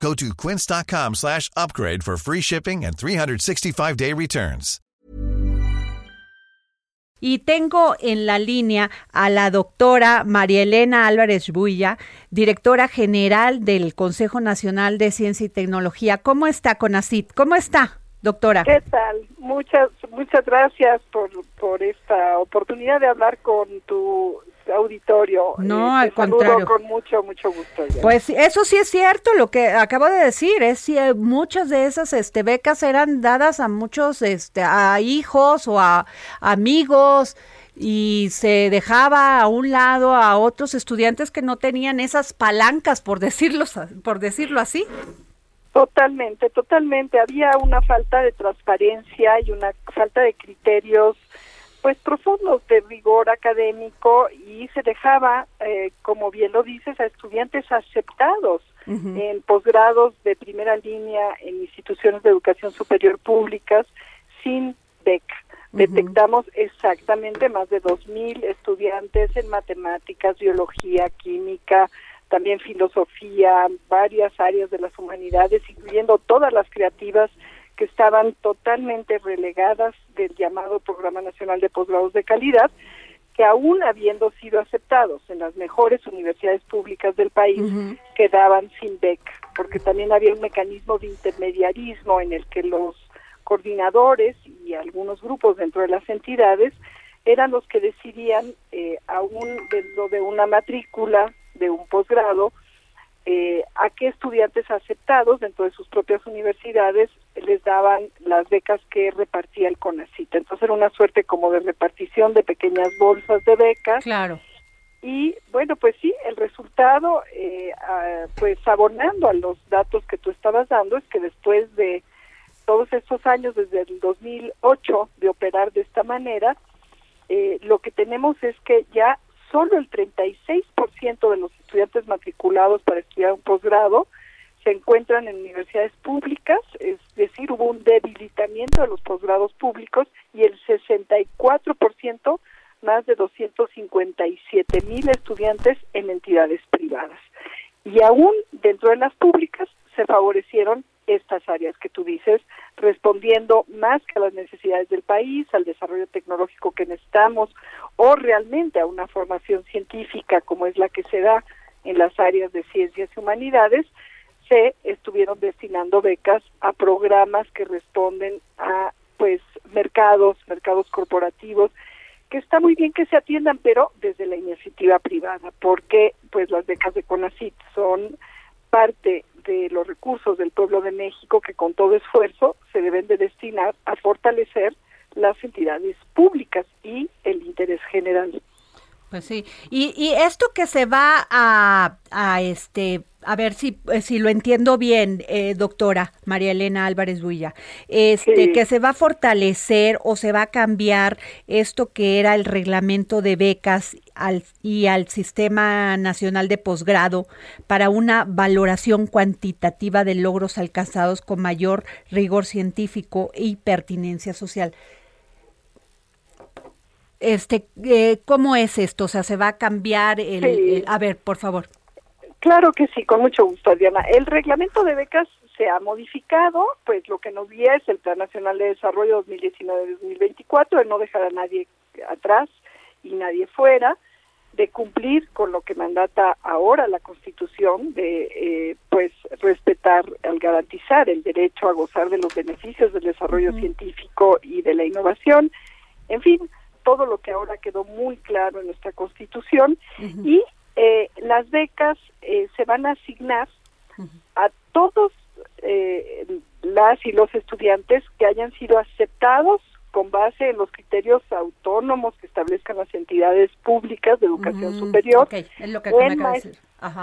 Go to quince.com slash upgrade for free shipping and 365-day returns. Y tengo en la línea a la doctora María Elena Álvarez Builla, directora general del Consejo Nacional de Ciencia y Tecnología. ¿Cómo está, Conacit? ¿Cómo está? doctora. ¿Qué tal? Muchas, muchas gracias por, por esta oportunidad de hablar con tu auditorio. No, eh, al contrario. Con mucho, mucho gusto. Pues eso sí es cierto, lo que acabo de decir, es que muchas de esas este, becas eran dadas a muchos, este, a hijos o a amigos y se dejaba a un lado a otros estudiantes que no tenían esas palancas, por decirlo, por decirlo así. Totalmente, totalmente. Había una falta de transparencia y una falta de criterios pues profundos de rigor académico y se dejaba, eh, como bien lo dices, a estudiantes aceptados en posgrados de primera línea en instituciones de educación superior públicas sin beca. Detectamos exactamente más de 2.000 estudiantes en matemáticas, biología, química, también filosofía, varias áreas de las humanidades, incluyendo todas las creativas que estaban totalmente relegadas del llamado Programa Nacional de Posgrados de Calidad, que aún habiendo sido aceptados en las mejores universidades públicas del país, quedaban sin beca, porque también había un mecanismo de intermediarismo en el que los coordinadores y algunos grupos dentro de las entidades eran los que decidían, eh, aún dentro de una matrícula de un posgrado, eh, a qué estudiantes aceptados dentro de sus propias universidades les daban las becas que repartía el CONACIT. Entonces era una suerte como de repartición de pequeñas bolsas de becas. Claro. Y bueno, pues sí, el resultado, eh, pues abonando a los datos que tú estabas dando, es que después de todos estos años, desde el 2008, de operar de esta manera, eh, lo que tenemos es que ya solo el 36% de los estudiantes matriculados para estudiar un posgrado se encuentran en universidades públicas, es decir, hubo un debilitamiento de los posgrados públicos y el 64%, más de 257 mil estudiantes en entidades privadas. Y aún dentro de las públicas se favorecieron estas áreas que tú dices, respondiendo más que a las necesidades del país, al desarrollo tecnológico que necesitamos o realmente a una formación científica como es la que se da en las áreas de ciencias y humanidades, se estuvieron destinando becas a programas que responden a pues mercados, mercados corporativos, que está muy bien que se atiendan, pero desde la iniciativa privada, porque pues las becas de CONACIT son parte de los recursos del pueblo de México que con todo esfuerzo se deben de destinar a fortalecer las entidades públicas y el interés general. Pues sí, y, y esto que se va a, a este a ver si, eh, si lo entiendo bien, eh, doctora María Elena Álvarez Builla, este, que se va a fortalecer o se va a cambiar esto que era el reglamento de becas al, y al Sistema Nacional de Posgrado para una valoración cuantitativa de logros alcanzados con mayor rigor científico y pertinencia social. Este, eh, ¿Cómo es esto? O sea, ¿se va a cambiar el a ver, por favor. Claro que sí, con mucho gusto, Diana. El reglamento de becas se ha modificado, pues lo que nos guía es el Plan Nacional de Desarrollo 2019-2024, el no dejar a nadie atrás y nadie fuera, de cumplir con lo que mandata ahora la Constitución, de eh, pues respetar, al garantizar el derecho a gozar de los beneficios del desarrollo científico y de la innovación, en fin, todo lo que ahora quedó muy claro en nuestra Constitución y eh, las becas eh, se van a asignar a todos eh, las y los estudiantes que hayan sido aceptados con base en los criterios autónomos que establezcan las entidades públicas de educación superior.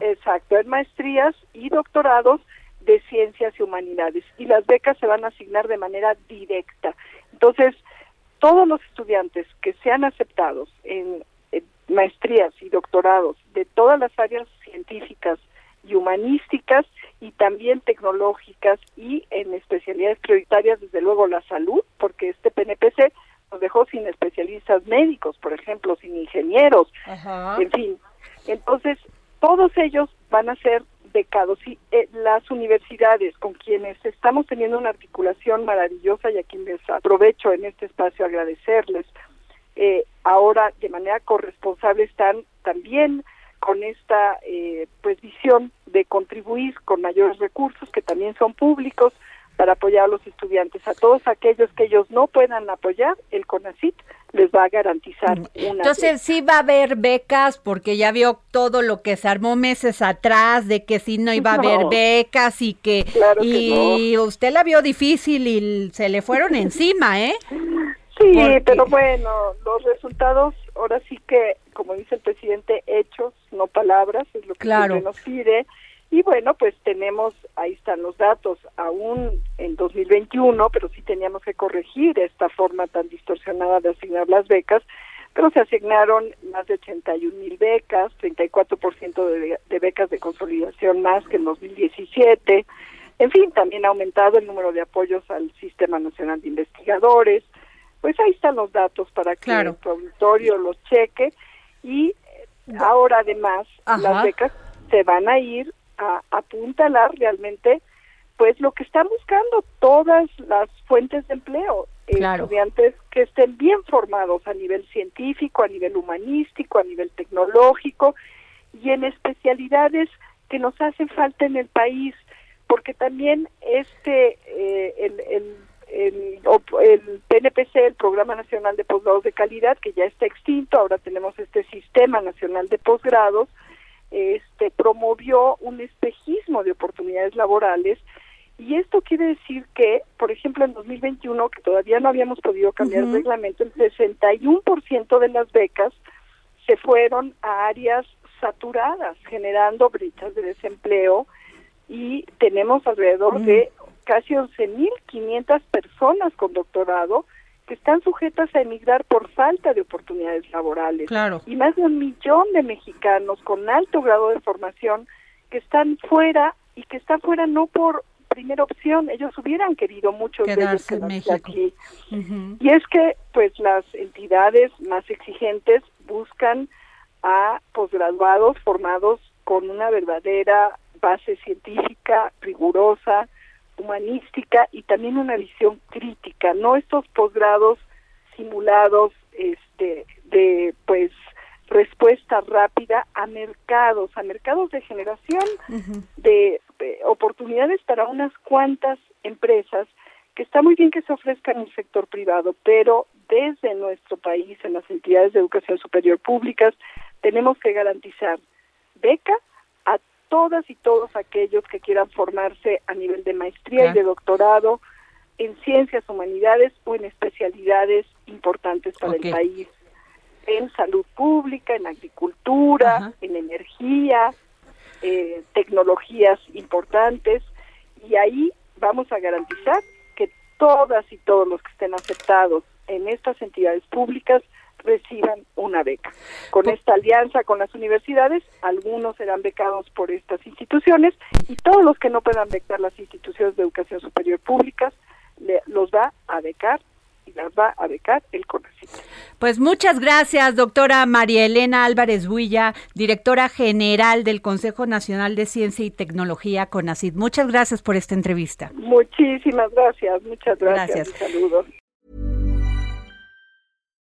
Exacto, en maestrías y doctorados de ciencias y humanidades. Y las becas se van a asignar de manera directa. Entonces, todos los estudiantes que sean aceptados en, maestrías y doctorados de todas las áreas científicas y humanísticas y también tecnológicas y en especialidades prioritarias, desde luego la salud, porque este PNPC nos dejó sin especialistas médicos, por ejemplo, sin ingenieros, en fin. Entonces, todos ellos van a ser becados y eh, las universidades con quienes estamos teniendo una articulación maravillosa y a quienes aprovecho en este espacio agradecerles, eh, ahora de manera corresponsable están también con esta eh, pues visión de contribuir con mayores recursos que también son públicos para apoyar a los estudiantes. A todos aquellos que ellos no puedan apoyar, el CONACIT les va a garantizar mm. una. Entonces sí va a haber becas porque ya vio todo lo que se armó meses atrás de que sí no iba a haber becas y que y usted la vio difícil y se le fueron encima, ¿eh? Sí, pero bueno, los resultados ahora sí que, como dice el presidente, hechos, no palabras, es lo que claro. nos pide. Y bueno, pues tenemos, ahí están los datos, aún en 2021, pero sí teníamos que corregir esta forma tan distorsionada de asignar las becas, pero se asignaron más de 81 mil becas, 34% de, de becas de consolidación más que en 2017. En fin, también ha aumentado el número de apoyos al Sistema Nacional de Investigadores. Pues ahí están los datos para que el auditorio los cheque. Y ahora además las becas se van a ir a apuntalar realmente pues lo que están buscando todas las fuentes de empleo, estudiantes que estén bien formados a nivel científico, a nivel humanístico, a nivel tecnológico y en especialidades que nos hacen falta en el país, porque también este eh, el, el, el, el, PNPC, el Programa Nacional de Posgrados de Calidad, que ya está extinto, ahora tenemos este Sistema Nacional de Posgrados, este, promovió un espejismo de oportunidades laborales. Y esto quiere decir que, por ejemplo, en 2021, que todavía no habíamos podido cambiar el reglamento, el 61% de las becas se fueron a áreas saturadas, generando brechas de desempleo. Y tenemos alrededor de casi 11.500 personas con doctorado que están sujetas a emigrar por falta de oportunidades laborales. Claro. Y más de un millón de mexicanos con alto grado de formación que están fuera y que están fuera no por primera opción, ellos hubieran querido mucho quedarse en México. aquí. Y es que pues las entidades más exigentes buscan a posgraduados formados con una verdadera base científica rigurosa, humanística y también una visión crítica, no estos posgrados simulados este de pues respuesta rápida a mercados, a mercados de generación de, oportunidades para unas cuantas empresas que está muy bien que se ofrezcan en el sector privado, pero desde nuestro país, en las entidades de educación superior públicas, tenemos que garantizar beca todas y todos aquellos que quieran formarse a nivel de maestría y de doctorado en ciencias humanidades o en especialidades importantes para el país, en salud pública, en agricultura, en energía, eh, tecnologías importantes, y ahí vamos a garantizar que todas y todos los que estén aceptados en estas entidades públicas reciban una beca. Con esta alianza con las universidades, algunos serán becados por estas instituciones y todos los que no puedan becar las instituciones de educación superior públicas los va a becar y las va a becar el CONACYT. Pues muchas gracias, doctora María Elena Álvarez Builla, directora general del Consejo Nacional de Ciencia y Tecnología CONACYT. Muchas gracias por esta entrevista. Muchísimas gracias, muchas gracias. gracias. Saludos.